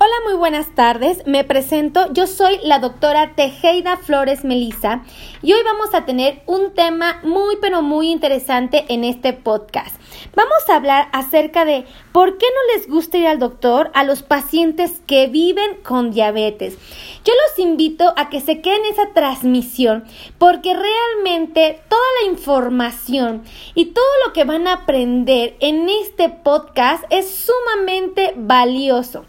Hola, muy buenas tardes. Me presento. Yo soy la doctora Tejeda Flores Melisa y hoy vamos a tener un tema muy pero muy interesante en este podcast. Vamos a hablar acerca de por qué no les gusta ir al doctor a los pacientes que viven con diabetes. Yo los invito a que se queden en esa transmisión porque realmente toda la información y todo lo que van a aprender en este podcast es sumamente valioso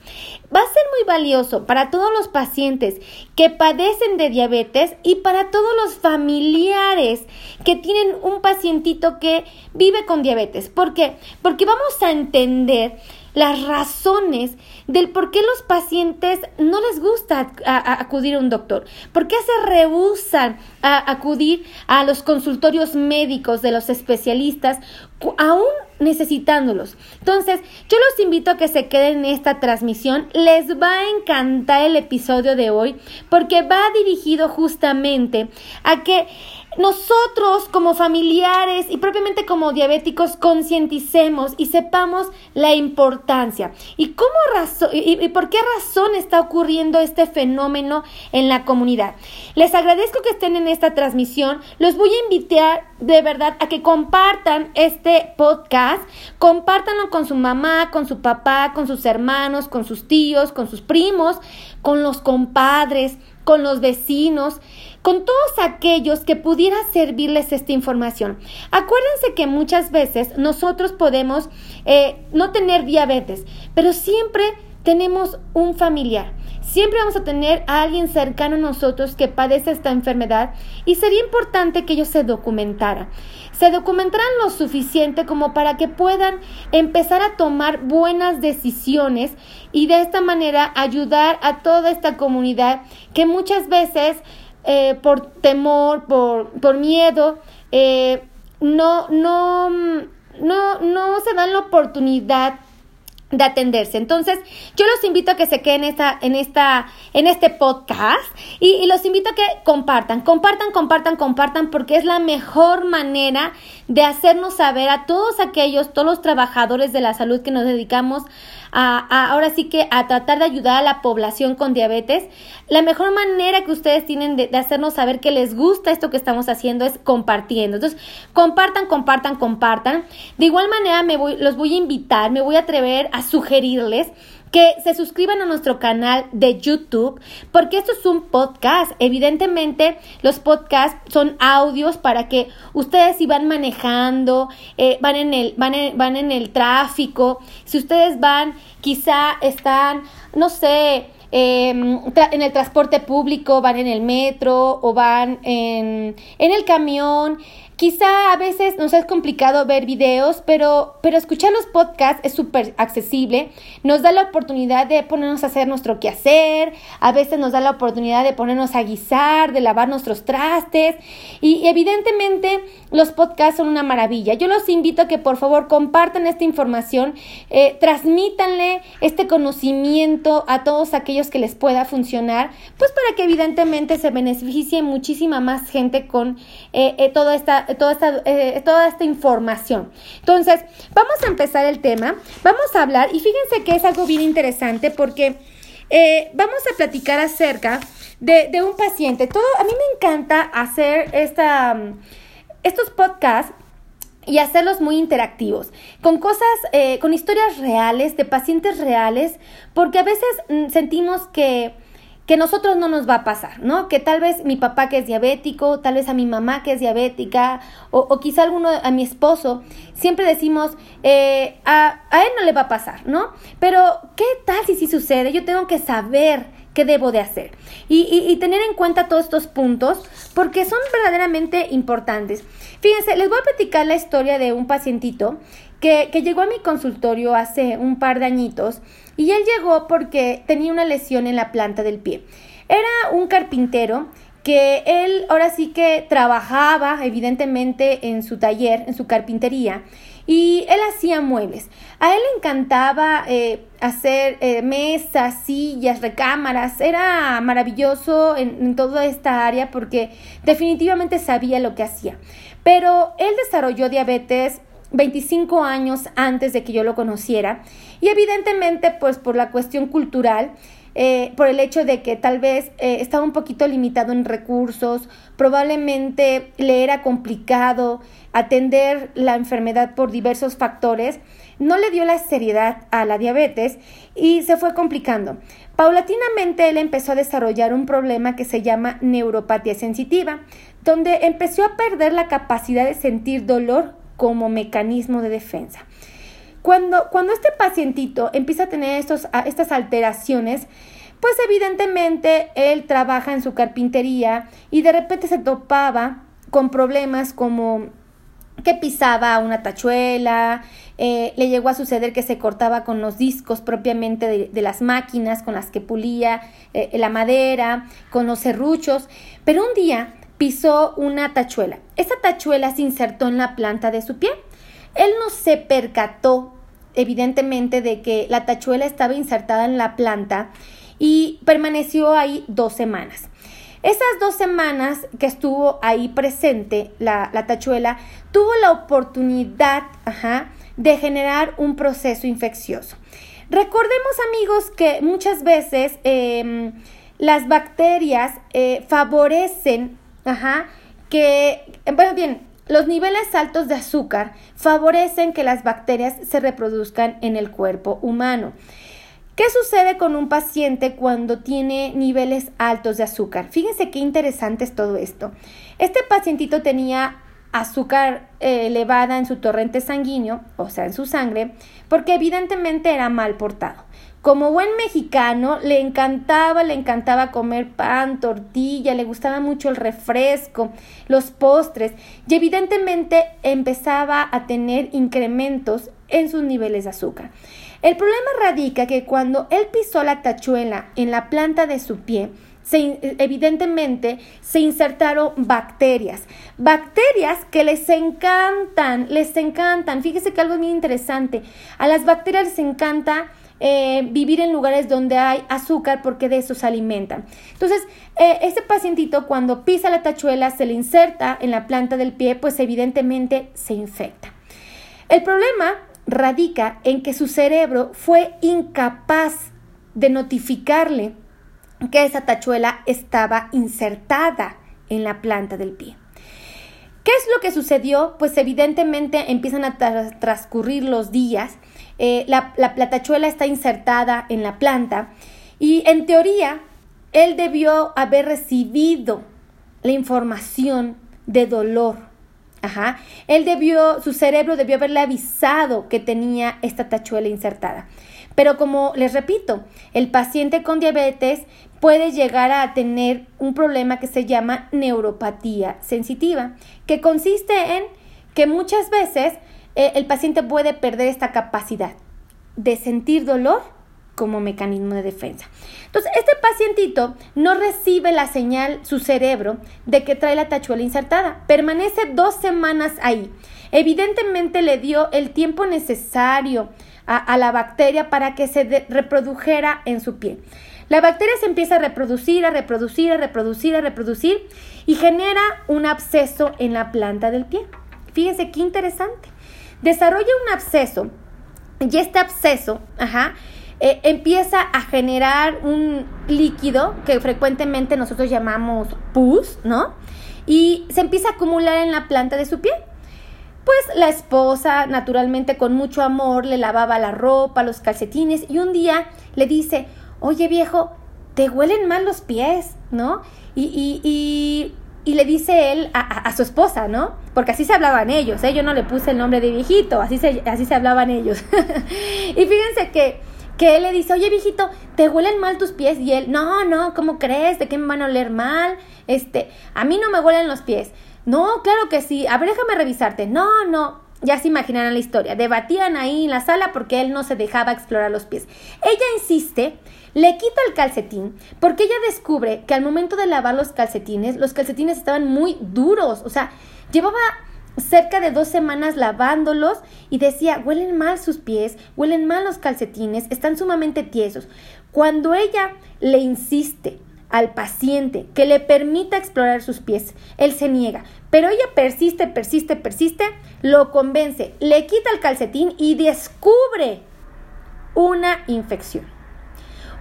va a ser muy valioso para todos los pacientes que padecen de diabetes y para todos los familiares que tienen un pacientito que vive con diabetes. ¿Por qué? Porque vamos a entender las razones del por qué los pacientes no les gusta acudir a un doctor, por qué se rehusan a acudir a los consultorios médicos de los especialistas aún necesitándolos. Entonces, yo los invito a que se queden en esta transmisión. Les va a encantar el episodio de hoy porque va dirigido justamente a que nosotros como familiares y propiamente como diabéticos concienticemos y sepamos la importancia y cómo y, y, por qué razón está ocurriendo este fenómeno en la comunidad. Les agradezco que estén en esta transmisión. Los voy a invitar de verdad a que compartan este podcast, compártanlo con su mamá, con su papá, con sus hermanos, con sus tíos, con sus primos, con los compadres, con los vecinos con todos aquellos que pudiera servirles esta información. Acuérdense que muchas veces nosotros podemos eh, no tener diabetes, pero siempre tenemos un familiar. Siempre vamos a tener a alguien cercano a nosotros que padece esta enfermedad y sería importante que ellos se documentaran. Se documentaran lo suficiente como para que puedan empezar a tomar buenas decisiones y de esta manera ayudar a toda esta comunidad que muchas veces eh, por temor, por, por miedo, eh, no, no, no, no se dan la oportunidad de atenderse. Entonces, yo los invito a que se queden en esta, en esta, en este podcast y, y, los invito a que compartan, compartan, compartan, compartan, porque es la mejor manera de hacernos saber a todos aquellos, todos los trabajadores de la salud que nos dedicamos a, ahora sí que a tratar de ayudar a la población con diabetes. La mejor manera que ustedes tienen de, hacernos saber que les gusta esto que estamos haciendo es compartiendo. Entonces, compartan, compartan, compartan. De igual manera, me voy, los voy a invitar, me voy a atrever a sugerirles que se suscriban a nuestro canal de YouTube, porque esto es un podcast. Evidentemente, los podcasts son audios para que ustedes si van manejando, eh, van, en el, van, van en el tráfico, si ustedes van, quizá están, no sé, em, en el transporte público, van en el metro o van en, en el camión, Quizá a veces nos es complicado ver videos, pero, pero escuchar los podcasts es súper accesible. Nos da la oportunidad de ponernos a hacer nuestro quehacer, a veces nos da la oportunidad de ponernos a guisar, de lavar nuestros trastes. Y evidentemente los podcasts son una maravilla. Yo los invito a que por favor compartan esta información, eh, transmítanle este conocimiento a todos aquellos que les pueda funcionar, pues para que evidentemente se beneficie muchísima más gente con eh, eh, toda esta toda esta, eh, toda esta información. Entonces, vamos a empezar el tema, vamos a hablar y fíjense que es algo bien interesante porque vamos a platicar acerca de, de, un paciente. Todo, a mí me encanta hacer esta, estos podcasts y hacerlos muy interactivos, con cosas, eh, con historias reales, de pacientes reales, porque a veces mm, sentimos que que nosotros no nos va a pasar, ¿no? Que tal vez mi papá que es diabético, tal vez a mi mamá que es diabética, o, quizá alguno a mi esposo, siempre decimos, eh, a, a, él no le va a pasar, ¿no? Pero, ¿qué tal si sí sucede? Yo tengo que saber qué debo de hacer y, tener en cuenta todos estos puntos porque son verdaderamente importantes. Fíjense, les voy a platicar la historia de un pacientito que, que llegó a mi consultorio hace un par de añitos y él llegó porque tenía una lesión en la planta del pie. Era un carpintero que él ahora sí que trabajaba evidentemente en su taller, en su carpintería, y él hacía muebles. A él le encantaba eh, hacer eh, mesas, sillas, recámaras, era maravilloso en, toda esta área porque definitivamente sabía lo que hacía. Pero él desarrolló diabetes 25 años antes de que yo lo conociera y evidentemente pues por la cuestión cultural, eh, por el hecho de que tal vez estaba un poquito limitado en recursos, probablemente le era complicado atender la enfermedad por diversos factores, no le dio la seriedad a la diabetes y se fue complicando. Paulatinamente él empezó a desarrollar un problema que se llama neuropatía sensitiva, donde empezó a perder la capacidad de sentir dolor como mecanismo de defensa. Cuando, cuando este pacientito empieza a tener estos, estas alteraciones, pues evidentemente él trabaja en su carpintería y de repente se topaba con problemas como que pisaba una tachuela, eh, le llegó a suceder que se cortaba con los discos propiamente de, las máquinas con las que pulía eh, la madera, con los serruchos, pero un día pisó una tachuela. Esa tachuela se insertó en la planta de su pie. Él no se percató, evidentemente, de que la tachuela estaba insertada en la planta y permaneció ahí dos semanas. Esas dos semanas que estuvo ahí presente la, tachuela, tuvo la oportunidad de generar un proceso infeccioso. Recordemos amigos que muchas veces em, las bacterias eh, favorecen que, bueno, bien, los niveles altos de azúcar favorecen que las bacterias se reproduzcan en el cuerpo humano. ¿Qué sucede con un paciente cuando tiene niveles altos de azúcar? Fíjense qué interesante es todo esto. Este pacientito tenía azúcar eh, elevada en su torrente sanguíneo, o sea, en su sangre, porque evidentemente era mal portado. Como buen mexicano, le encantaba, le encantaba comer pan, tortilla, le gustaba mucho el refresco, los postres, y evidentemente empezaba a tener incrementos en sus niveles de azúcar. El problema radica que cuando él pisó la tachuela en la planta de su pie, evidentemente se insertaron bacterias. Bacterias que les encantan, les encantan. Fíjese que algo muy interesante. A las bacterias les encanta eh, vivir en lugares donde hay azúcar porque de eso se alimentan. Entonces, eh, este pacientito cuando pisa la tachuela, se le inserta en la planta del pie, pues evidentemente se infecta. El problema radica en que su cerebro fue incapaz de notificarle que esa tachuela estaba insertada en la planta del pie. ¿Qué es lo que sucedió? Pues evidentemente empiezan a transcurrir los días, eh, la, la tachuela está insertada en la planta y en teoría él debió haber recibido la información de dolor Ajá. Él debió, su cerebro debió haberle avisado que tenía esta tachuela insertada. Pero como les repito, el paciente con diabetes puede llegar a tener un problema que se llama neuropatía sensitiva, que consiste en que muchas veces eh, el paciente puede perder esta capacidad de sentir dolor como mecanismo de defensa. Entonces, este pacientito no recibe la señal, su cerebro, de que trae la tachuela insertada. Permanece dos semanas ahí. Evidentemente le dio el tiempo necesario a, la bacteria para que se reprodujera en su piel. La bacteria se empieza a reproducir, a reproducir, a reproducir, a reproducir y genera un absceso en la planta del pie. Fíjese qué interesante. Desarrolla un absceso y este absceso, ajá, eh, empieza a generar un líquido que frecuentemente nosotros llamamos pus, ¿no? Y se empieza a acumular en la planta de su pie. Pues la esposa, naturalmente con mucho amor, le lavaba la ropa, los calcetines y un día le dice, oye viejo, te huelen mal los pies, ¿no? Y, y, y, y le dice él a, a, su esposa, ¿no? Porque así se hablaban ellos, ¿eh? Yo no le puse el nombre de viejito, así se, así se hablaban ellos. y fíjense que que él le dice, oye viejito, ¿te huelen mal tus pies? Y él, no, no, ¿cómo crees? ¿De qué me van a oler mal? Este, a mí no me huelen los pies. No, claro que sí. A ver, déjame revisarte. No, no. Ya se imaginarán la historia. Debatían ahí en la sala porque él no se dejaba explorar los pies. Ella insiste, le quita el calcetín porque ella descubre que al momento de lavar los calcetines, los calcetines estaban muy duros. O sea, llevaba cerca de dos semanas lavándolos y decía, huelen mal sus pies, huelen mal los calcetines, están sumamente tiesos. Cuando ella le insiste al paciente que le permita explorar sus pies. Él se niega, pero ella persiste, persiste, persiste, lo convence, le quita el calcetín y descubre una infección.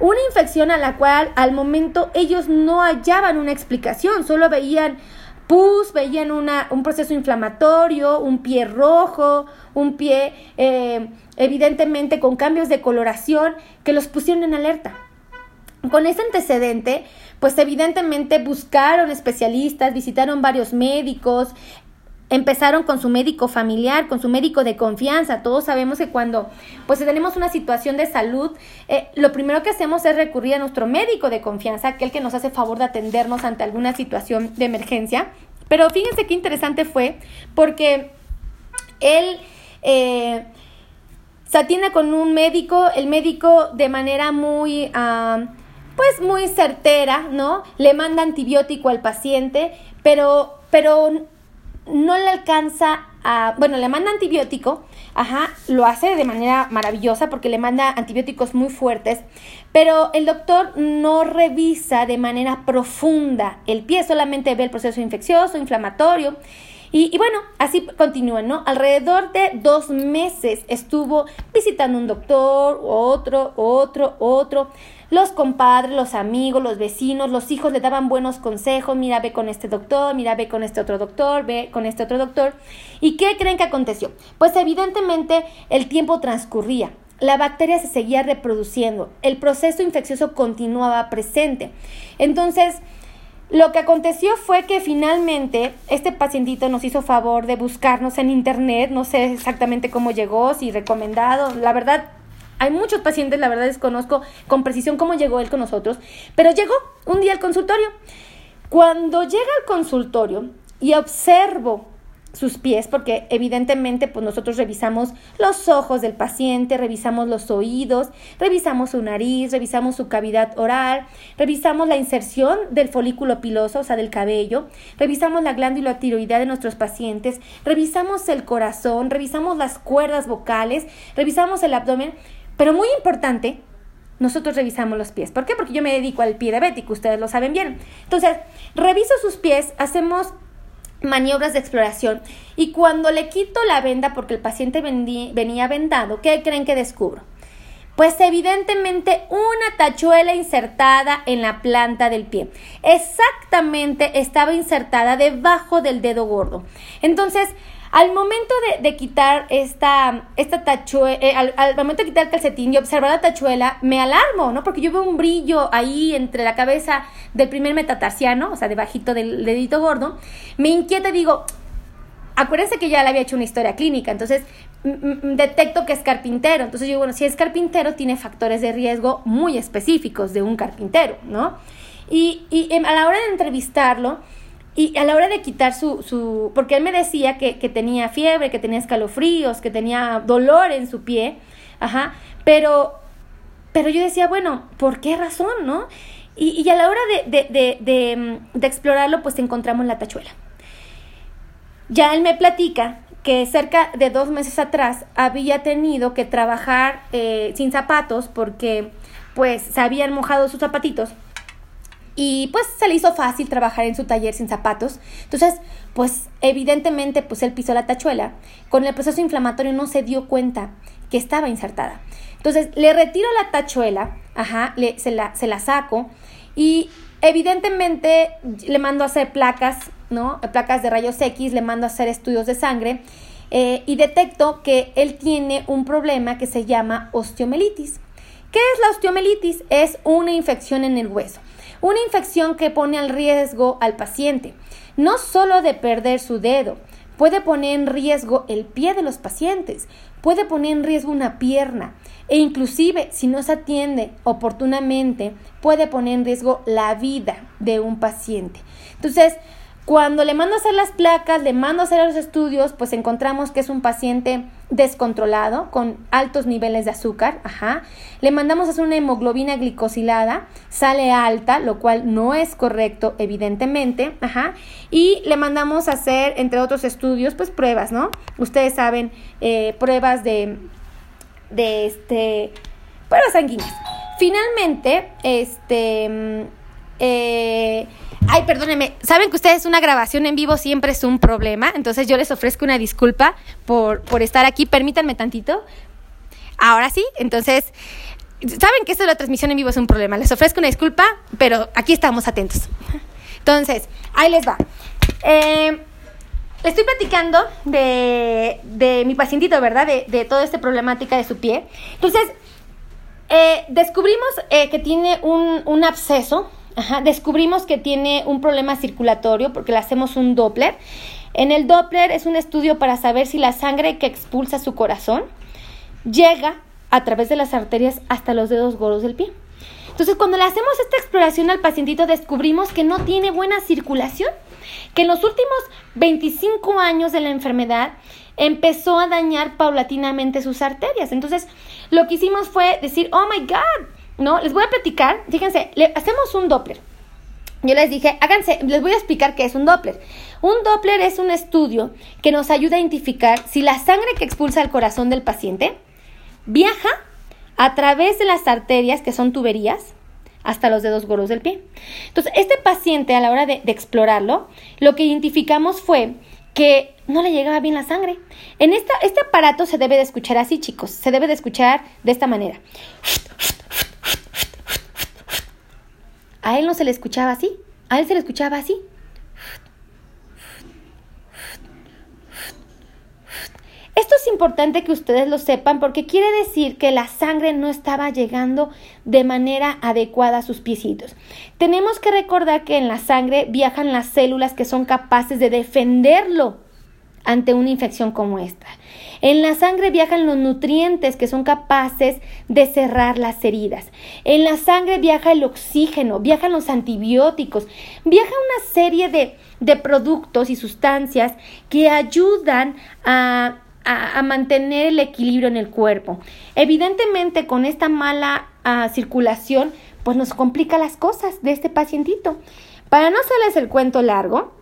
Una infección a la cual al momento ellos no hallaban una explicación, solo veían pus, veían una, un proceso inflamatorio, un pie rojo, un pie eh, evidentemente con cambios de coloración que los pusieron en alerta. Con ese antecedente, pues evidentemente buscaron especialistas, visitaron varios médicos, empezaron con su médico familiar, con su médico de confianza. Todos sabemos que cuando pues tenemos una situación de salud, eh, lo primero que hacemos es recurrir a nuestro médico de confianza, aquel que nos hace favor de atendernos ante alguna situación de emergencia. Pero fíjense qué interesante fue porque él eh, se atiende con un médico, el médico de manera muy... Ah, pues muy certera, ¿no? Le manda antibiótico al paciente, pero, pero no le alcanza a, bueno, le manda antibiótico, ajá, lo hace de manera maravillosa porque le manda antibióticos muy fuertes, pero el doctor no revisa de manera profunda el pie, solamente ve el proceso infeccioso, inflamatorio. Y, bueno, así continúa, ¿no? Alrededor de dos meses estuvo visitando un doctor, otro, otro, otro. Los compadres, los amigos, los vecinos, los hijos le daban buenos consejos, mira, ve con este doctor, mira, ve con este otro doctor, ve con este otro doctor. ¿Y qué creen que aconteció? Pues evidentemente el tiempo transcurría. La bacteria se seguía reproduciendo, el proceso infeccioso continuaba presente. Entonces, lo que aconteció fue que finalmente este pacientito nos hizo favor de buscarnos en internet, no sé exactamente cómo llegó, si recomendado, la verdad hay muchos pacientes, la verdad desconozco con precisión cómo llegó él con nosotros, pero llegó un día al consultorio. Cuando llega al consultorio y observo sus pies, porque evidentemente pues nosotros revisamos los ojos del paciente, revisamos los oídos, revisamos su nariz, revisamos su cavidad oral, revisamos la inserción del folículo piloso, o sea, del cabello, revisamos la glándula tiroidea de nuestros pacientes, revisamos el corazón, revisamos las cuerdas vocales, revisamos el abdomen, pero muy importante, nosotros revisamos los pies. ¿Por qué? Porque yo me dedico al pie diabético, ustedes lo saben bien. Entonces, reviso sus pies, hacemos maniobras de exploración y cuando le quito la venda porque el paciente venía vendado, ¿qué creen que descubro? Pues evidentemente una tachuela insertada en la planta del pie. Exactamente estaba insertada debajo del dedo gordo. Entonces, al momento de, quitar esta, esta tachuela, eh, al, momento de quitar el calcetín y observar la tachuela, me alarmo, ¿no? Porque yo veo un brillo ahí entre la cabeza del primer metatarsiano, o sea, debajito del dedito gordo. Me inquieta y digo, acuérdense que ya le había hecho una historia clínica, entonces detecto que es carpintero. Entonces yo, bueno, si es carpintero, tiene factores de riesgo muy específicos de un carpintero, ¿no? Y, y em, a la hora de entrevistarlo, y a la hora de quitar su, su porque él me decía que, tenía fiebre, que tenía escalofríos, que tenía dolor en su pie, ajá, pero, pero yo decía, bueno, ¿por qué razón, no? Y, y a la hora de, de, de, de, explorarlo, pues encontramos la tachuela. Ya él me platica que cerca de dos meses atrás había tenido que trabajar eh, sin zapatos porque pues se habían mojado sus zapatitos y pues se le hizo fácil trabajar en su taller sin zapatos. Entonces, pues evidentemente pues él pisó la tachuela. Con el proceso inflamatorio no se dio cuenta que estaba insertada. Entonces, le retiro la tachuela, ajá, le, se, la, se la saco y evidentemente le mando a hacer placas, ¿no? Placas de rayos X, le mando a hacer estudios de sangre eh, y detecto que él tiene un problema que se llama osteomelitis. ¿Qué es la osteomelitis? Es una infección en el hueso. Una infección que pone al riesgo al paciente, no solo de perder su dedo, puede poner en riesgo el pie de los pacientes, puede poner en riesgo una pierna e inclusive si no se atiende oportunamente puede poner en riesgo la vida de un paciente. Entonces, cuando le mando a hacer las placas, le mando a hacer los estudios, pues encontramos que es un paciente descontrolado, con altos niveles de azúcar, ajá. Le mandamos a hacer una hemoglobina glicosilada, sale alta, lo cual no es correcto, evidentemente, ajá. Y le mandamos a hacer, entre otros estudios, pues pruebas, ¿no? Ustedes saben, eh, pruebas de, de este, pruebas sanguíneas. Finalmente, este Eh, ay, perdónenme, saben que ustedes una grabación en vivo siempre es un problema, entonces yo les ofrezco una disculpa por, por estar aquí. Permítanme tantito. Ahora sí, entonces, saben que esto de la transmisión en vivo es un problema. Les ofrezco una disculpa, pero aquí estamos atentos. Entonces, ahí les va. Eh, estoy platicando de, de mi pacientito, ¿verdad? De, de, toda esta problemática de su pie. Entonces, eh, descubrimos eh, que tiene un, un absceso. Ajá, descubrimos que tiene un problema circulatorio porque le hacemos un Doppler. En el Doppler es un estudio para saber si la sangre que expulsa su corazón llega a través de las arterias hasta los dedos gordos del pie. Entonces, cuando le hacemos esta exploración al pacientito, descubrimos que no tiene buena circulación, que en los últimos 25 años de la enfermedad empezó a dañar paulatinamente sus arterias. Entonces, lo que hicimos fue decir, oh my God, ¿no? Les voy a platicar, fíjense, le hacemos un Doppler. Yo les dije, háganse, les voy a explicar qué es un Doppler. Un Doppler es un estudio que nos ayuda a identificar si la sangre que expulsa el corazón del paciente viaja a través de las arterias, que son tuberías, hasta los dedos gordos del pie. Entonces, este paciente, a la hora de, de, explorarlo, lo que identificamos fue que no le llegaba bien la sangre. En esta, este aparato se debe de escuchar así, chicos. Se debe de escuchar de esta manera. A él no se le escuchaba así. A él se le escuchaba así. Esto es importante que ustedes lo sepan porque quiere decir que la sangre no estaba llegando de manera adecuada a sus piecitos. Tenemos que recordar que en la sangre viajan las células que son capaces de defenderlo ante una infección como esta. En la sangre viajan los nutrientes que son capaces de cerrar las heridas. En la sangre viaja el oxígeno, viajan los antibióticos, viaja una serie de, de productos y sustancias que ayudan a a, mantener el equilibrio en el cuerpo. Evidentemente, con esta mala uh, circulación, pues nos complica las cosas de este pacientito. Para no hacerles el cuento largo,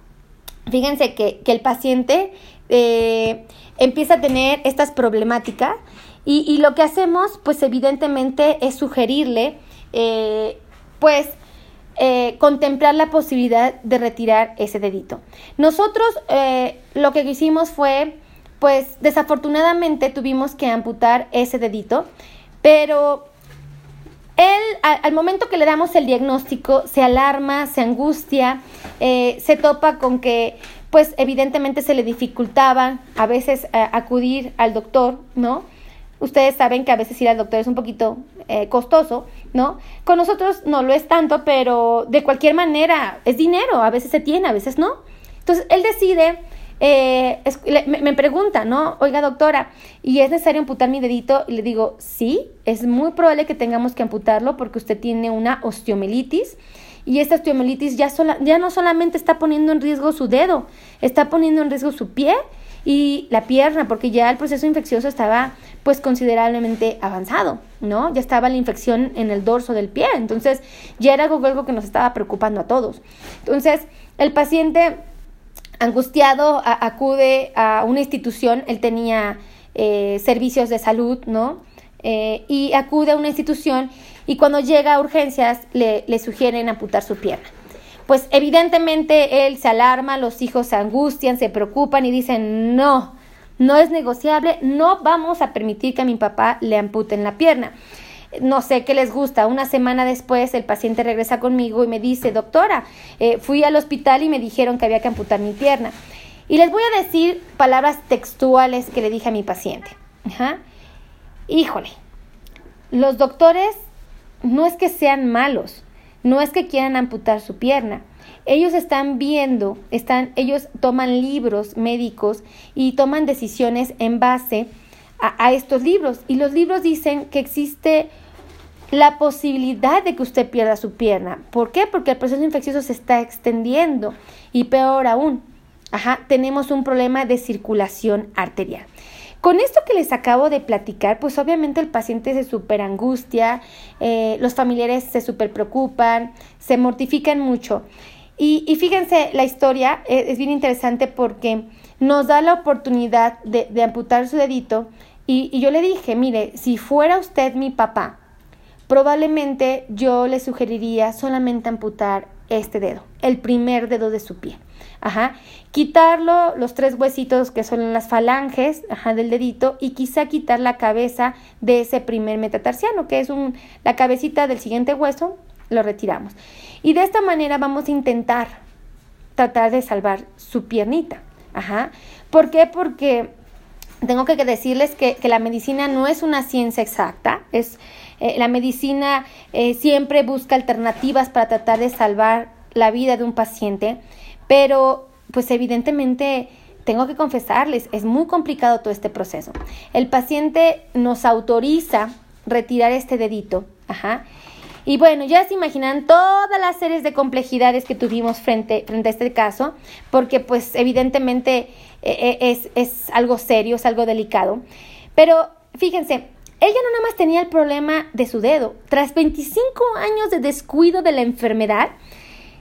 fíjense que, que el paciente eh, empieza a tener estas problemáticas y, y, lo que hacemos, pues evidentemente, es sugerirle, eh, pues, eh, contemplar la posibilidad de retirar ese dedito. Nosotros lo que hicimos fue pues desafortunadamente tuvimos que amputar ese dedito, pero él al, momento que le damos el diagnóstico se alarma, se angustia, se topa con que pues evidentemente se le dificultaba a veces eh, acudir al doctor, ¿no? Ustedes saben que a veces ir al doctor es un poquito eh, costoso, ¿no? Con nosotros no lo es tanto, pero de cualquier manera es dinero, a veces se tiene, a veces no. Entonces él decide eh, me, pregunta, ¿no? Oiga, doctora, ¿y es necesario amputar mi dedito? Y le digo, sí, es muy probable que tengamos que amputarlo porque usted tiene una osteomelitis. Y esta osteomelitis ya, sola, ya no solamente está poniendo en riesgo su dedo, está poniendo en riesgo su pie y la pierna, porque ya el proceso infeccioso estaba pues considerablemente avanzado, ¿no? Ya estaba la infección en el dorso del pie, entonces ya era algo, algo que nos estaba preocupando a todos. Entonces, el paciente angustiado acude a una institución, él tenía eh, servicios de salud, ¿no? Eh, y acude a una institución y cuando llega a urgencias le, le sugieren amputar su pierna. Pues evidentemente él se alarma, los hijos se angustian, se preocupan y dicen, no, no es negociable, no vamos a permitir que a mi papá le amputen la pierna no sé qué les gusta. Una semana después el paciente regresa conmigo y me dice, doctora, eh, fui al hospital y me dijeron que había que amputar mi pierna. Y les voy a decir palabras textuales que le dije a mi paciente. Híjole, los doctores no es que sean malos, no es que quieran amputar su pierna. Ellos están viendo, están, ellos toman libros médicos y toman decisiones en base a, estos libros. Y los libros dicen que existe la posibilidad de que usted pierda su pierna. ¿Por qué? Porque el proceso infeccioso se está extendiendo y peor aún, ajá, tenemos un problema de circulación arterial. Con esto que les acabo de platicar, pues obviamente el paciente se super angustia, eh, los familiares se super preocupan, se mortifican mucho. Y, y fíjense, la historia es, es, bien interesante porque nos da la oportunidad de, de amputar su dedito. Y, y yo le dije, mire, si fuera usted mi papá, probablemente yo le sugeriría solamente amputar este dedo, el primer dedo de su pie. Ajá. Quitarlo, los tres huesitos que son las falanges ajá, del dedito y quizá quitar la cabeza de ese primer metatarsiano, que es un, la cabecita del siguiente hueso, lo retiramos. Y de esta manera vamos a intentar tratar de salvar su piernita. Ajá. ¿Por qué? Porque tengo que decirles que, la medicina no es una ciencia exacta, es eh, la medicina eh, siempre busca alternativas para tratar de salvar la vida de un paciente, pero pues evidentemente tengo que confesarles, es muy complicado todo este proceso. El paciente nos autoriza retirar este dedito, ajá, y bueno, ya se imaginan todas las series de complejidades que tuvimos frente, frente a este caso, porque pues evidentemente eh, es, es algo serio, es algo delicado. Pero fíjense, ella no nada más tenía el problema de su dedo. Tras 25 años de descuido de la enfermedad,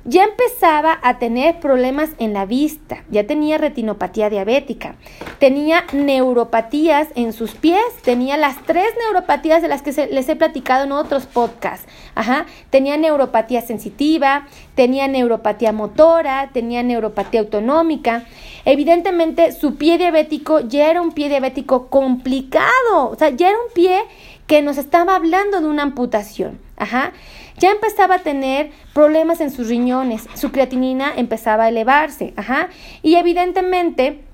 ya empezaba a tener problemas en la vista, ya tenía retinopatía diabética, tenía neuropatías en sus pies, tenía las tres neuropatías de las que les he platicado en otros podcasts. Ajá, tenía neuropatía sensitiva, tenía neuropatía motora, tenía neuropatía autonómica. Evidentemente, su pie diabético ya era un pie diabético complicado, o sea, ya era un pie que nos estaba hablando de una amputación. Ajá. Ya empezaba a tener problemas en sus riñones, su creatinina empezaba a elevarse, ajá, y evidentemente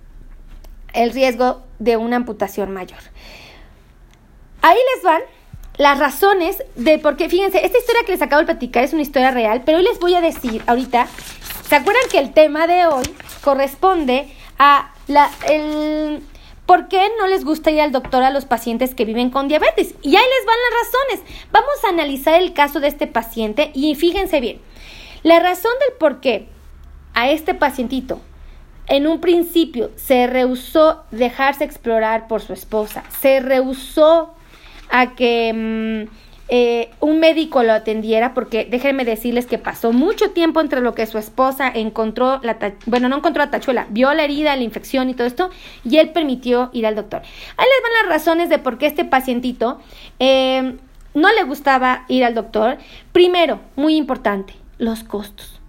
el riesgo de una amputación mayor. Ahí les van las razones de por qué, fíjense, esta historia que les acabo de platicar es una historia real, pero hoy les voy a decir ahorita, ¿se acuerdan que el tema de hoy corresponde a la, el, ¿Por qué no les gusta ir al doctor a los pacientes que viven con diabetes? Y ahí les van las razones. Vamos a analizar el caso de este paciente y fíjense bien. La razón del por qué a este pacientito en un principio se rehusó dejarse explorar por su esposa, se rehusó a que mm, eh, un médico lo atendiera, porque déjenme decirles que pasó mucho tiempo entre lo que su esposa encontró, la bueno, no encontró la tachuela, vio la herida, la infección y todo esto, y él permitió ir al doctor. Ahí les van las razones de por qué este pacientito eh, no le gustaba ir al doctor. Primero, muy importante, los costos.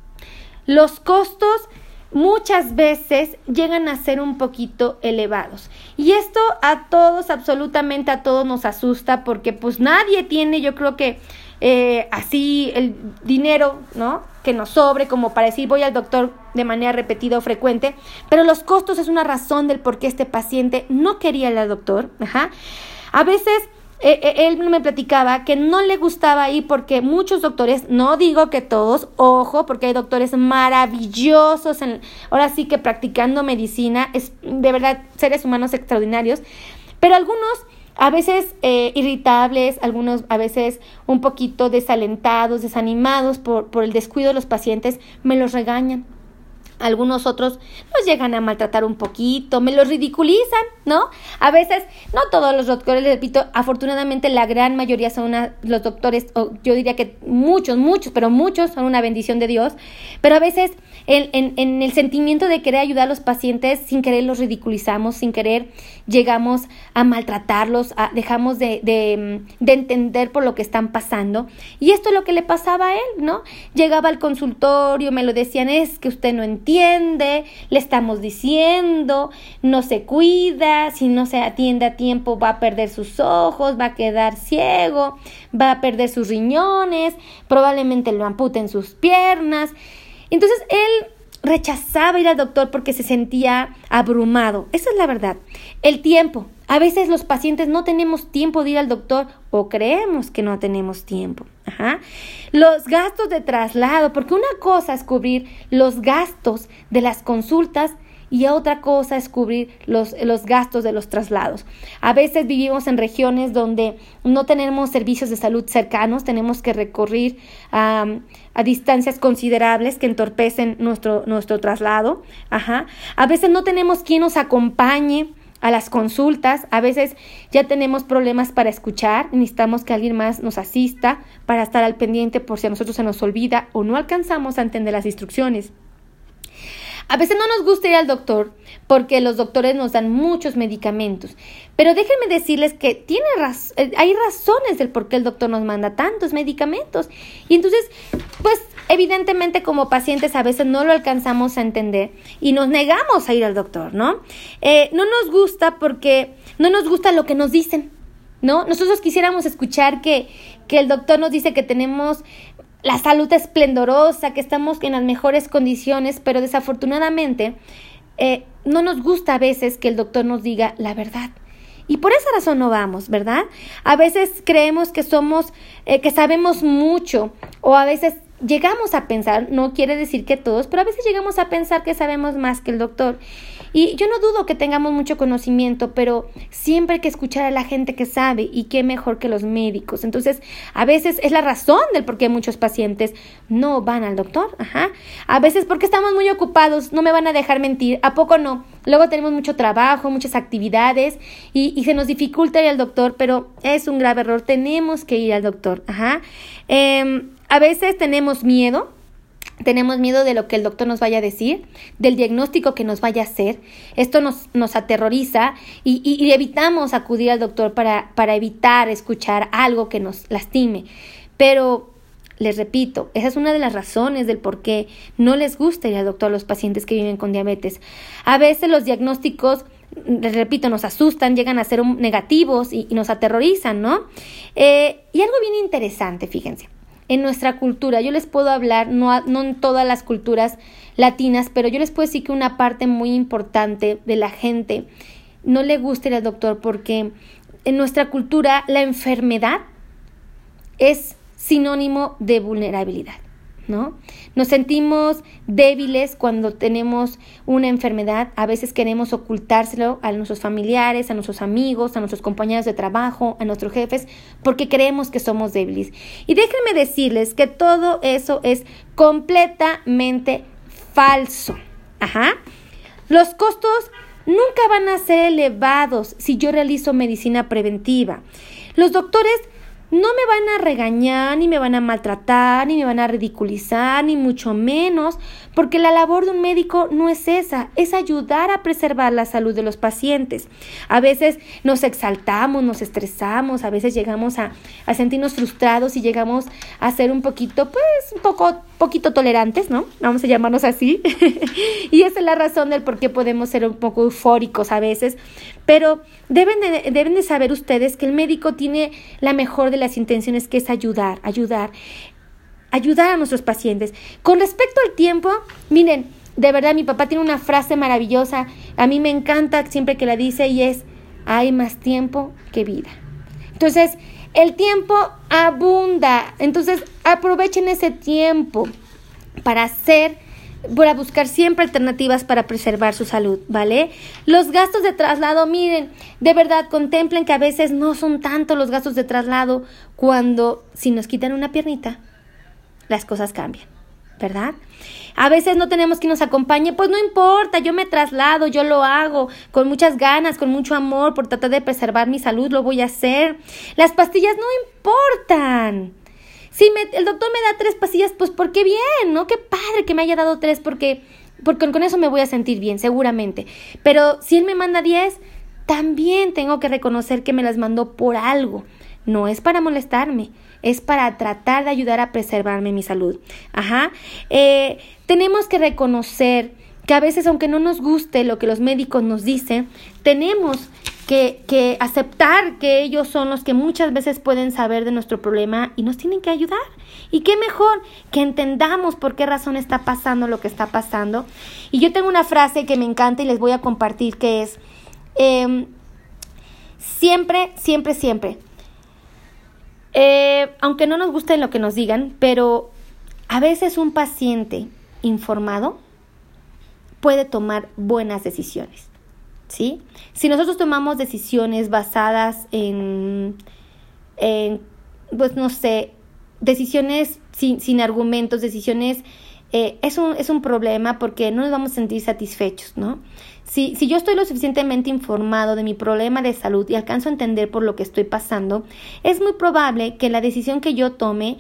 Los costos muchas veces llegan a ser un poquito elevados. Y esto a todos, absolutamente a todos nos asusta porque pues nadie tiene, yo creo que eh, así el dinero, ¿no? Que nos sobre como para decir voy al doctor de manera repetida o frecuente, pero los costos es una razón del por qué este paciente no quería ir al doctor. Ajá. A veces él me platicaba que no le gustaba ir porque muchos doctores, no digo que todos, ojo, porque hay doctores maravillosos, ahora sí que practicando medicina, es de verdad seres humanos extraordinarios, pero algunos a veces eh, irritables, algunos a veces un poquito desalentados, desanimados por, por el descuido de los pacientes, me los regañan algunos otros los llegan a maltratar un poquito, me los ridiculizan, ¿no? A veces, no todos los doctores, les repito, afortunadamente la gran mayoría son los doctores, o yo diría que muchos, muchos, pero muchos son una bendición de Dios, pero a veces en, en, el sentimiento de querer ayudar a los pacientes, sin querer los ridiculizamos, sin querer llegamos a maltratarlos, a, dejamos de, de, de entender por lo que están pasando. Y esto es lo que le pasaba a él, ¿no? Llegaba al consultorio, me lo decían, es que usted no entiende, le estamos diciendo, no se cuida, si no se atiende a tiempo va a perder sus ojos, va a quedar ciego, va a perder sus riñones, probablemente lo amputen sus piernas. Entonces él rechazaba ir al doctor porque se sentía abrumado. Esa es la verdad. El tiempo. A veces los pacientes no tenemos tiempo de ir al doctor o creemos que no tenemos tiempo. Ajá. Los gastos de traslado, porque una cosa es cubrir los gastos de las consultas y otra cosa es cubrir los, los gastos de los traslados. A veces vivimos en regiones donde no tenemos servicios de salud cercanos, tenemos que recurrir a, a distancias considerables que entorpecen nuestro, nuestro traslado. Ajá. A veces no tenemos quien nos acompañe a las consultas, a veces ya tenemos problemas para escuchar, necesitamos que alguien más nos asista para estar al pendiente por si a nosotros se nos olvida o no alcanzamos a entender las instrucciones. A veces no nos gusta ir al doctor porque los doctores nos dan muchos medicamentos, pero déjenme decirles que tiene eh, hay razones del por qué el doctor nos manda tantos medicamentos. Y entonces, pues evidentemente como pacientes a veces no lo alcanzamos a entender y nos negamos a ir al doctor, ¿no? Eh, no nos gusta porque no nos gusta lo que nos dicen, ¿no? Nosotros quisiéramos escuchar que, que el doctor nos dice que tenemos la salud esplendorosa, que estamos en las mejores condiciones, pero desafortunadamente eh, no nos gusta a veces que el doctor nos diga la verdad. Y por esa razón no vamos, ¿verdad? A veces creemos que somos, eh, que sabemos mucho, o a veces llegamos a pensar, no quiere decir que todos, pero a veces llegamos a pensar que sabemos más que el doctor. Y yo no dudo que tengamos mucho conocimiento, pero siempre hay que escuchar a la gente que sabe y qué mejor que los médicos. Entonces, a veces es la razón del por qué muchos pacientes no van al doctor. Ajá. A veces porque estamos muy ocupados, no me van a dejar mentir. ¿A poco no? Luego tenemos mucho trabajo, muchas actividades y, y se nos dificulta ir al doctor, pero es un grave error. Tenemos que ir al doctor. Ajá. Eh, a veces tenemos miedo, tenemos miedo de lo que el doctor nos vaya a decir, del diagnóstico que nos vaya a hacer. Esto nos, nos aterroriza y, y, evitamos acudir al doctor para, para evitar escuchar algo que nos lastime. Pero les repito, esa es una de las razones del por qué no les gusta ir al doctor a los pacientes que viven con diabetes. A veces los diagnósticos, les repito, nos asustan, llegan a ser negativos y, nos aterrorizan, ¿no? Eh, y algo bien interesante, fíjense en nuestra cultura. Yo les puedo hablar, no, no en todas las culturas latinas, pero yo les puedo decir que una parte muy importante de la gente no le gusta ir al doctor porque en nuestra cultura la enfermedad es sinónimo de vulnerabilidad. ¿No? Nos sentimos débiles cuando tenemos una enfermedad, a veces queremos ocultárselo a nuestros familiares, a nuestros amigos, a nuestros compañeros de trabajo, a nuestros jefes, porque creemos que somos débiles. Y déjenme decirles que todo eso es completamente falso. Ajá. Los costos nunca van a ser elevados si yo realizo medicina preventiva. Los doctores no me van a regañar, ni me van a maltratar, ni me van a ridiculizar, ni mucho menos, porque la labor de un médico no es esa, es ayudar a preservar la salud de los pacientes. A veces nos exaltamos, nos estresamos, a veces llegamos a, a sentirnos frustrados y llegamos a ser un poquito, pues, un poco, poquito tolerantes, ¿no? Vamos a llamarnos así. y esa es la razón del por qué podemos ser un poco eufóricos a veces, pero deben de, deben de saber ustedes que el médico tiene la mejor de las intenciones que es ayudar, ayudar, ayudar a nuestros pacientes. Con respecto al tiempo, miren, de verdad mi papá tiene una frase maravillosa, a mí me encanta siempre que la dice y es, hay más tiempo que vida. Entonces, el tiempo abunda, entonces aprovechen ese tiempo para hacer para buscar siempre alternativas para preservar su salud, ¿vale? Los gastos de traslado, miren, de verdad contemplen que a veces no son tanto los gastos de traslado cuando si nos quitan una piernita, las cosas cambian, ¿verdad? A veces no tenemos que nos acompañe, pues no importa, yo me traslado, yo lo hago con muchas ganas, con mucho amor, por tratar de preservar mi salud, lo voy a hacer. Las pastillas no importan. Si el doctor me da tres pastillas, pues ¿por qué bien? ¿No? Qué padre que me haya dado tres porque, porque con eso me voy a sentir bien, seguramente. Pero si él me manda diez, también tengo que reconocer que me las mandó por algo. No es para molestarme, es para tratar de ayudar a preservarme mi salud. Ajá. Eh, tenemos que reconocer que a veces, aunque no nos guste lo que los médicos nos dicen, tenemos que, aceptar que ellos son los que muchas veces pueden saber de nuestro problema y nos tienen que ayudar. Y qué mejor que entendamos por qué razón está pasando lo que está pasando. Y yo tengo una frase que me encanta y les voy a compartir que es, em, siempre, siempre, siempre, eh, aunque no nos guste lo que nos digan, pero a veces un paciente informado puede tomar buenas decisiones. ¿Sí? Si nosotros tomamos decisiones basadas en, pues no sé, decisiones sin, sin argumentos, decisiones, eh, es, un, es un problema porque no nos vamos a sentir satisfechos, ¿no? Si, si yo estoy lo suficientemente informado de mi problema de salud y alcanzo a entender por lo que estoy pasando, es muy probable que la decisión que yo tome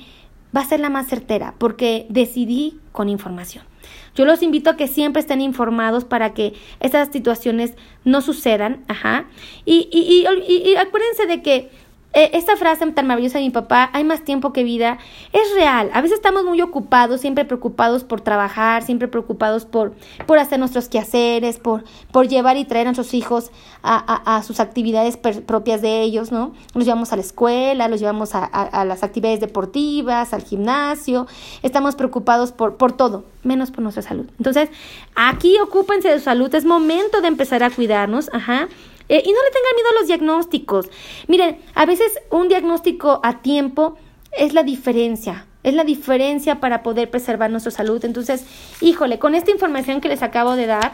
va a ser la más certera porque decidí con información. Yo los invito a que siempre estén informados para que estas situaciones no sucedan, ajá. Y, y, y, y acuérdense de que eh, esta frase tan maravillosa de mi papá, hay más tiempo que vida, es real. A veces estamos muy ocupados, siempre preocupados por trabajar, siempre preocupados por, por hacer nuestros quehaceres, por, por llevar y traer a nuestros hijos a, a, sus actividades propias de ellos, ¿no? Los llevamos a la escuela, los llevamos a, a, las actividades deportivas, al gimnasio, estamos preocupados por, por todo, menos por nuestra salud. Entonces, aquí ocúpense de su salud, es momento de empezar a cuidarnos, ajá. Eh, y no le tengan miedo a los diagnósticos. Miren, a veces un diagnóstico a tiempo es la diferencia. Es la diferencia para poder preservar nuestra salud. Entonces, híjole, con esta información que les acabo de dar,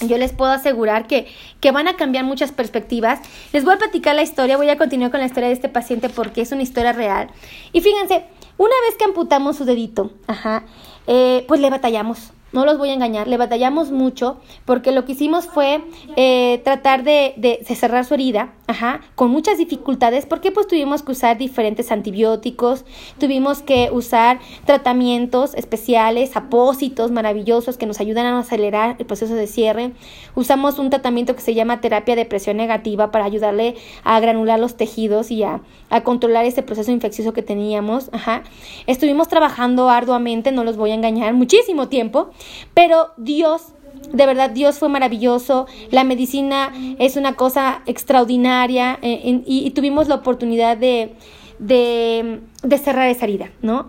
yo les puedo asegurar que, que, van a cambiar muchas perspectivas. Les voy a platicar la historia, voy a continuar con la historia de este paciente porque es una historia real. Y fíjense, una vez que amputamos su dedito, ajá, eh, pues le batallamos no los voy a engañar, le batallamos mucho porque lo que hicimos fue eh, tratar de, de, cerrar su herida, ajá, con muchas dificultades porque pues tuvimos que usar diferentes antibióticos, tuvimos que usar tratamientos especiales, apósitos maravillosos que nos ayudan a acelerar el proceso de cierre. Usamos un tratamiento que se llama terapia de presión negativa para ayudarle a granular los tejidos y a, a controlar ese proceso infeccioso que teníamos, ajá. Estuvimos trabajando arduamente, no los voy a engañar, muchísimo tiempo pero Dios de verdad, Dios fue maravilloso, la medicina es una cosa extraordinaria eh, y, tuvimos la oportunidad de, de, cerrar esa herida, ¿no?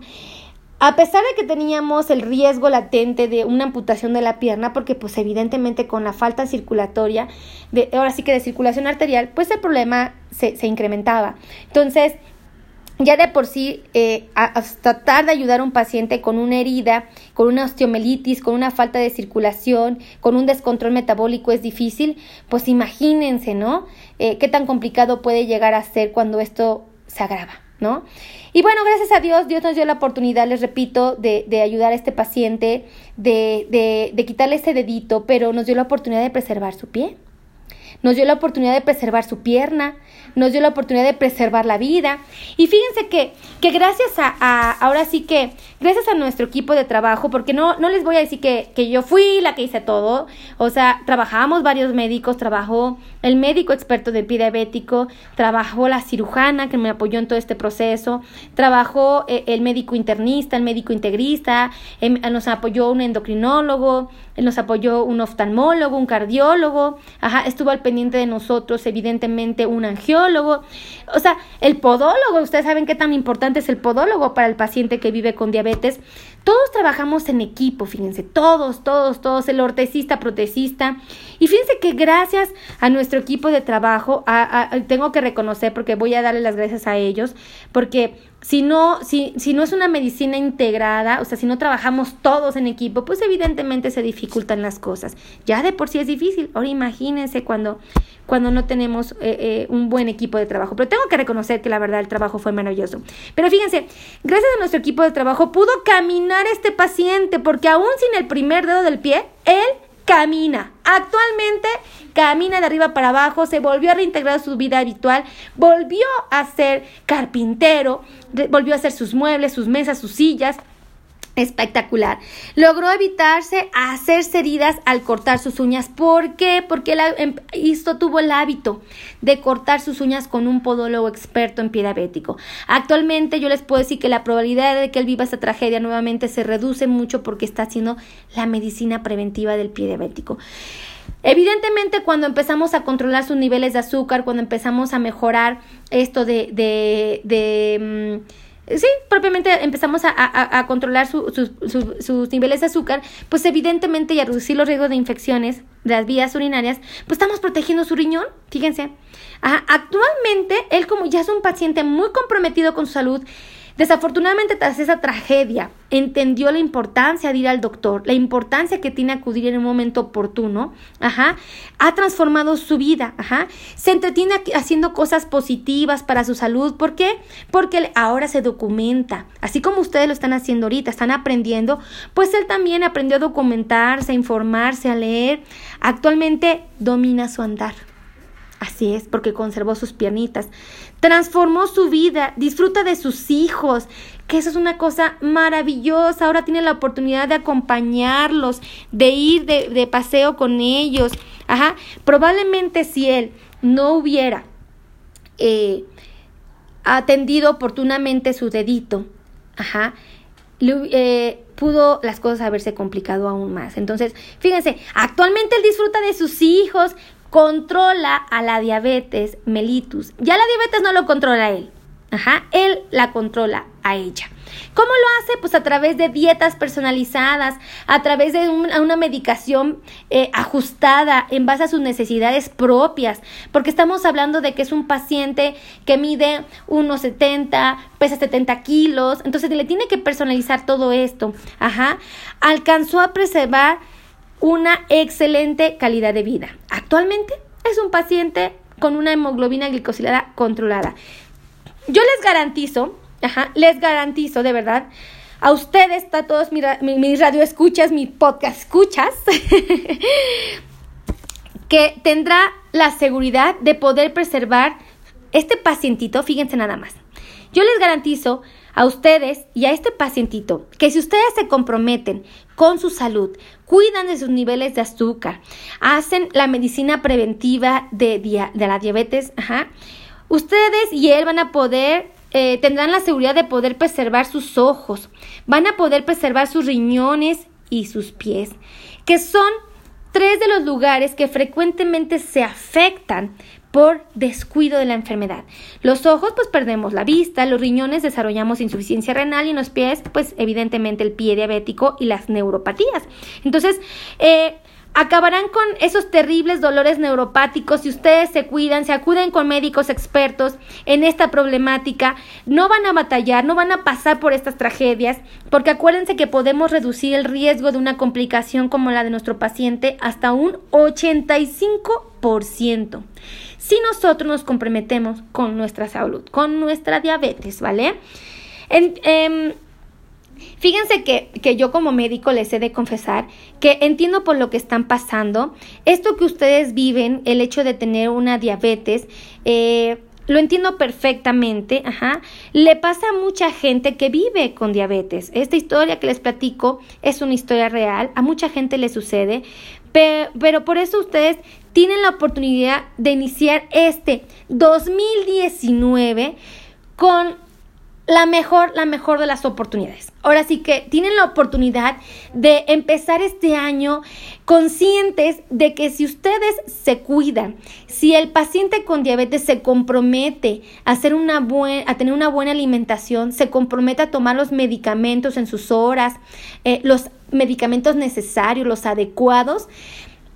A pesar de que teníamos el riesgo latente de una amputación de la pierna, porque pues evidentemente con la falta circulatoria, de, ahora sí que de circulación arterial, pues el problema se, se incrementaba. Entonces, ya de por sí, eh, tratar de ayudar a un paciente con una herida, con una osteomelitis, con una falta de circulación, con un descontrol metabólico es difícil, pues imagínense, ¿no? Eh, qué tan complicado puede llegar a ser cuando esto se agrava, ¿no? Y bueno, gracias a Dios, Dios nos dio la oportunidad, les repito, de, de ayudar a este paciente, de, de, de quitarle ese dedito, pero nos dio la oportunidad de preservar su pie nos dio la oportunidad de preservar su pierna, nos dio la oportunidad de preservar la vida. Y fíjense que, que gracias a, ahora sí que, gracias a nuestro equipo de trabajo, porque no, no les voy a decir que, que yo fui la que hice todo, o sea, trabajamos varios médicos, trabajó el médico experto de diabético, trabajó la cirujana que me apoyó en todo este proceso, trabajó eh, el médico internista, el médico integrista, em, nos apoyó un endocrinólogo, nos apoyó un oftalmólogo, un cardiólogo, ajá, estuvo al pendiente de nosotros, evidentemente un angiólogo, o sea, el podólogo, ustedes saben qué tan importante es el podólogo para el paciente que vive con diabetes. Todos trabajamos en equipo, fíjense, todos, todos, todos, el ortecista, protecista. Y fíjense que gracias a nuestro equipo de trabajo, tengo que reconocer porque voy a darle las gracias a ellos, porque si no, si, si no es una medicina integrada, o sea, si no trabajamos todos en equipo, pues evidentemente se dificultan las cosas. Ya de por sí es difícil. Ahora imagínense cuando, cuando no tenemos eh, eh, un buen equipo de trabajo. Pero tengo que reconocer que la verdad el trabajo fue maravilloso. Pero fíjense, gracias a nuestro equipo de trabajo pudo caminar este paciente, porque aún sin el primer dedo del pie, él camina. Actualmente camina de arriba para abajo, se volvió a reintegrar a su vida habitual, volvió a ser carpintero, volvió a hacer sus muebles, sus mesas, sus sillas, espectacular. Logró evitarse hacerse heridas al cortar sus uñas. ¿Por qué? Porque esto em, tuvo el hábito de cortar sus uñas con un podólogo experto en pie diabético. Actualmente yo les puedo decir que la probabilidad de que él viva esta tragedia nuevamente se reduce mucho porque está haciendo la medicina preventiva del pie diabético. Evidentemente, cuando empezamos a controlar sus niveles de azúcar, cuando empezamos a mejorar esto de, de, de mm, sí, propiamente empezamos a, controlar sus niveles de azúcar, pues evidentemente y a reducir los riesgos de infecciones de las vías urinarias, pues estamos protegiendo su riñón, fíjense. actualmente, él como ya es un paciente muy comprometido con su salud, Desafortunadamente, tras esa tragedia, entendió la importancia de ir al doctor, la importancia que tiene acudir en un momento oportuno, ajá, ha transformado su vida, ajá, se entretiene haciendo cosas positivas para su salud, ¿por qué? Porque ahora se documenta, así como ustedes lo están haciendo ahorita, están aprendiendo, pues él también aprendió a documentarse, a informarse, a leer, actualmente domina su andar. Así es, porque conservó sus piernitas. Transformó su vida, disfruta de sus hijos, que eso es una cosa maravillosa. Ahora tiene la oportunidad de acompañarlos, de ir de, paseo con ellos. Ajá. Probablemente si él no hubiera eh, atendido oportunamente su dedito, ajá, eh, pudo las cosas haberse complicado aún más. Entonces, fíjense, actualmente él disfruta de sus hijos, controla a la diabetes mellitus. Ya la diabetes no lo controla él. Ajá, él la controla a ella. ¿Cómo lo hace? Pues a través de dietas personalizadas, a través de una medicación eh, ajustada en base a sus necesidades propias, porque estamos hablando de que es un paciente que mide unos 70, pesa 70 kilos, entonces le tiene que personalizar todo esto. Ajá, alcanzó a preservar una excelente calidad de vida. Actualmente es un paciente con una hemoglobina glicosilada controlada. Yo les garantizo, ajá, les garantizo de verdad, a ustedes, a todos mis mi, radio escuchas, mi podcast escuchas, que tendrá la seguridad de poder preservar este pacientito, fíjense nada más. Yo les garantizo a ustedes y a este pacientito que si ustedes se comprometen con su salud, cuidan de sus niveles de azúcar, hacen la medicina preventiva de, la diabetes, ustedes y él van a poder eh, tendrán la seguridad de poder preservar sus ojos, van a poder preservar sus riñones y sus pies, que son tres de los lugares que frecuentemente se afectan por descuido de la enfermedad. Los ojos pues perdemos la vista, los riñones desarrollamos insuficiencia renal y en los pies pues evidentemente el pie diabético y las neuropatías. Entonces, eh, acabarán con esos terribles dolores neuropáticos si ustedes se cuidan, se acuden con médicos expertos en esta problemática, no van a batallar, no van a pasar por estas tragedias, porque acuérdense que podemos reducir el riesgo de una complicación como la de nuestro paciente hasta un 85% si nosotros nos comprometemos con nuestra salud, con nuestra diabetes, ¿vale? Em, fíjense que, que, yo como médico les he de confesar que entiendo por lo que están pasando. Esto que ustedes viven, el hecho de tener una diabetes, eh, lo entiendo perfectamente, ajá. Le pasa a mucha gente que vive con diabetes. Esta historia que les platico es una historia real, a mucha gente le sucede, pero, por eso ustedes tienen la oportunidad de iniciar este 2019 con la mejor, la mejor de las oportunidades. Ahora sí que tienen la oportunidad de empezar este año conscientes de que si ustedes se cuidan, si el paciente con diabetes se compromete a, hacer una a tener una buena alimentación, se compromete a tomar los medicamentos en sus horas, eh, los medicamentos necesarios, los adecuados,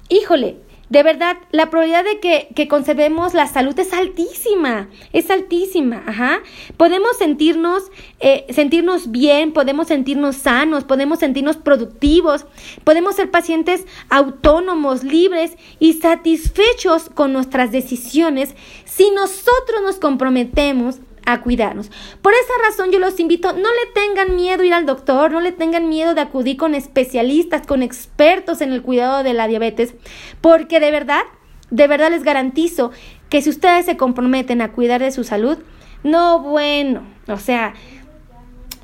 híjole, de verdad, la probabilidad de que, conservemos la salud es altísima, es altísima, ajá. Podemos sentirnos, eh, sentirnos bien, podemos sentirnos sanos, podemos sentirnos productivos, podemos ser pacientes autónomos, libres y satisfechos con nuestras decisiones si nosotros nos comprometemos a cuidarnos. Por esa razón yo los invito, no le tengan miedo ir al doctor, no le tengan miedo de acudir con especialistas, con expertos en el cuidado de la diabetes, porque de verdad, de verdad les garantizo que si ustedes se comprometen a cuidar de su salud, no bueno, o sea,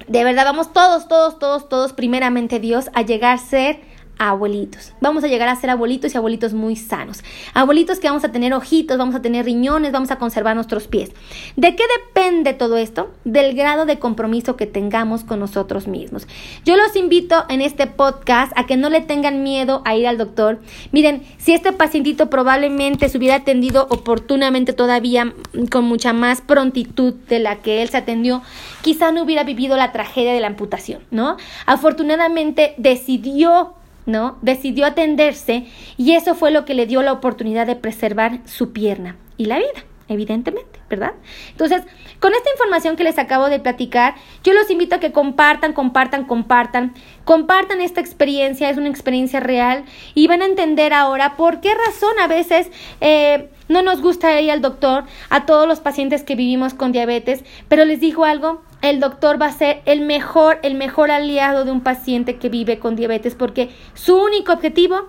de verdad vamos todos, todos, todos, todos, primeramente Dios, a llegar a ser abuelitos. Vamos a llegar a ser abuelitos y abuelitos muy sanos. Abuelitos que vamos a tener ojitos, vamos a tener riñones, vamos a conservar nuestros pies. ¿De qué depende todo esto? Del grado de compromiso que tengamos con nosotros mismos. Yo los invito en este podcast a que no le tengan miedo a ir al doctor. Miren, si este pacientito probablemente se hubiera atendido oportunamente todavía con mucha más prontitud de la que él se atendió, quizá no hubiera vivido la tragedia de la amputación, ¿no? Afortunadamente decidió ¿no? Decidió atenderse y eso fue lo que le dio la oportunidad de preservar su pierna y la vida, evidentemente, ¿verdad? Entonces, con esta información que les acabo de platicar, yo los invito a que compartan, compartan, compartan, compartan esta experiencia, es una experiencia real y van a entender ahora por qué razón a veces... Eh, no nos gusta ir al doctor a todos los pacientes que vivimos con diabetes, pero les digo algo, el doctor va a ser el mejor, el mejor aliado de un paciente que vive con diabetes porque su único objetivo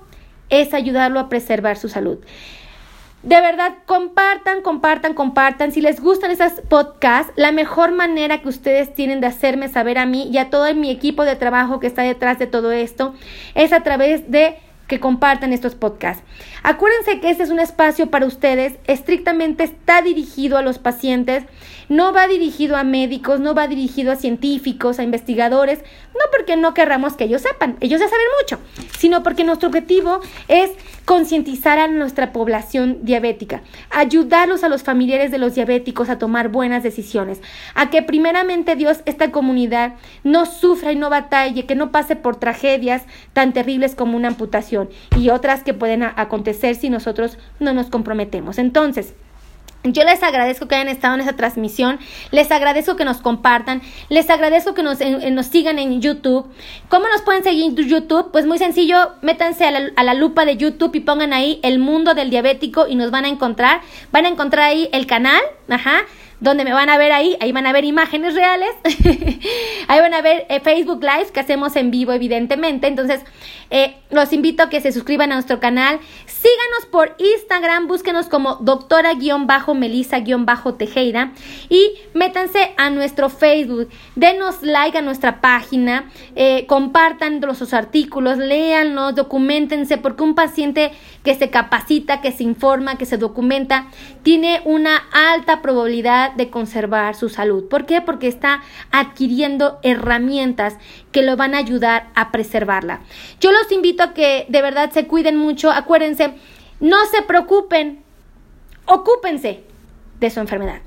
es ayudarlo a preservar su salud. de verdad, compartan, compartan, compartan. Si les gustan esas podcasts, la mejor manera que ustedes tienen de hacerme saber a mí y a todo mi equipo de trabajo que está detrás de todo esto es a través de que compartan estos podcasts. Acuérdense que este es un espacio para ustedes, estrictamente está dirigido a los pacientes, no va dirigido a médicos, no va dirigido a científicos, a investigadores, no porque no querramos que ellos sepan, ellos ya saben mucho, sino porque nuestro objetivo es concientizar a nuestra población diabética, ayudarlos a los familiares de los diabéticos a tomar buenas decisiones, a que primeramente Dios, esta comunidad, no sufra y no batalle, que no pase por tragedias tan terribles como una amputación y otras que pueden acontecer si nosotros no nos comprometemos. Entonces, yo les agradezco que hayan estado en esa transmisión, les agradezco que nos compartan, les agradezco que nos, nos sigan en YouTube. ¿Cómo nos pueden seguir en YouTube? Pues muy sencillo, métanse a la, a la, lupa de YouTube y pongan ahí el mundo del diabético y nos van a encontrar. Van a encontrar ahí el canal, ajá, donde me van a ver ahí, ahí van a ver imágenes reales, ahí van a ver eh, Facebook Live que hacemos en vivo evidentemente, entonces eh, los invito a que se suscriban a nuestro canal, síganos por Instagram, búsquenos como doctora-melisa-tejeda y métanse a nuestro Facebook, denos like a nuestra página, eh, compartan los artículos, léanlos, documentense, porque un paciente que se capacita, que se informa, que se documenta, tiene una alta probabilidad de conservar su salud. ¿Por qué? Porque está adquiriendo herramientas que lo van a ayudar a preservarla. Yo los invito a que de verdad se cuiden mucho. Acuérdense, no se preocupen, ocúpense de su enfermedad.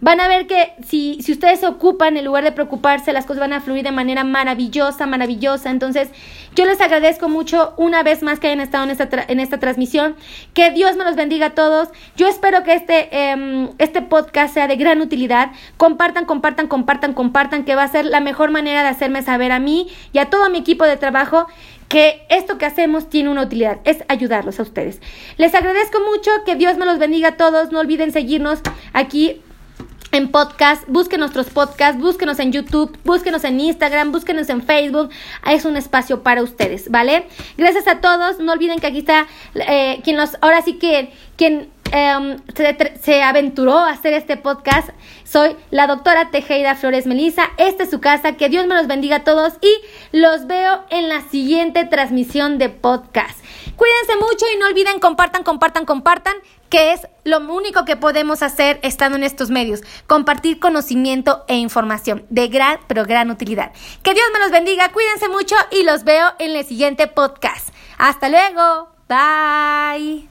Van a ver que si, si ustedes se ocupan, en lugar de preocuparse, las cosas van a fluir de manera maravillosa, maravillosa. Entonces, yo les agradezco mucho una vez más que hayan estado en esta, en esta transmisión. Que Dios me los bendiga a todos. Yo espero que este, em, este podcast sea de gran utilidad. Compartan, compartan, compartan, compartan, que va a ser la mejor manera de hacerme saber a mí y a todo mi equipo de trabajo que esto que hacemos tiene una utilidad, es ayudarlos a ustedes. Les agradezco mucho, que Dios me los bendiga a todos, no olviden seguirnos aquí en podcast, busquen nuestros podcasts, búsquenos en YouTube, búsquenos en Instagram, búsquenos en Facebook. Es un espacio para ustedes, ¿vale? Gracias a todos. No olviden que aquí está eh, quien los, ahora sí que quien em, se, aventuró a hacer este podcast. Soy la doctora Tejeda Flores Melisa. Esta es su casa. Que Dios me los bendiga a todos y los veo en la siguiente transmisión de podcast. Cuídense mucho y no olviden compartan, compartan, compartan que es lo único que podemos hacer estando en estos medios, compartir conocimiento e información de gran, pero gran utilidad. Que Dios me los bendiga, cuídense mucho y los veo en el siguiente podcast. Hasta luego, bye.